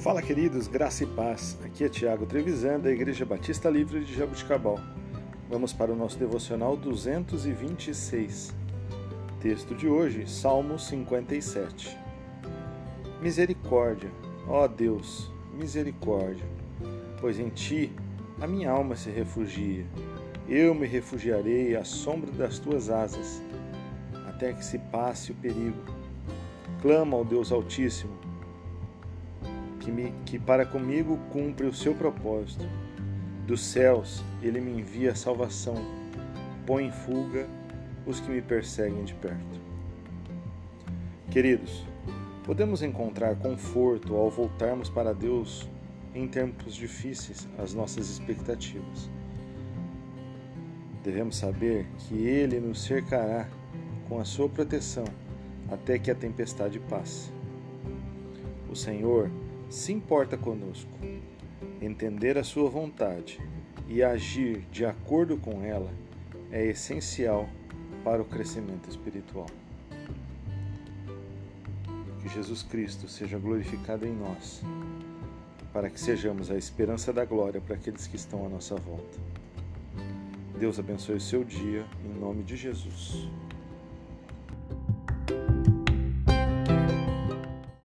Fala, queridos, graça e paz. Aqui é Tiago Trevisan, da Igreja Batista Livre de Jabuticabal. Vamos para o nosso devocional 226. Texto de hoje, Salmo 57. Misericórdia, ó Deus, misericórdia, pois em ti a minha alma se refugia. Eu me refugiarei à sombra das tuas asas, até que se passe o perigo. Clama ao Deus Altíssimo que, me, que para comigo cumpre o seu propósito. Dos céus ele me envia salvação, põe em fuga os que me perseguem de perto. Queridos, podemos encontrar conforto ao voltarmos para Deus em tempos difíceis as nossas expectativas. Devemos saber que Ele nos cercará com a sua proteção até que a tempestade passe. O Senhor se importa conosco. Entender a sua vontade e agir de acordo com ela é essencial para o crescimento espiritual. Que Jesus Cristo seja glorificado em nós, para que sejamos a esperança da glória para aqueles que estão à nossa volta. Deus abençoe o seu dia, em nome de Jesus.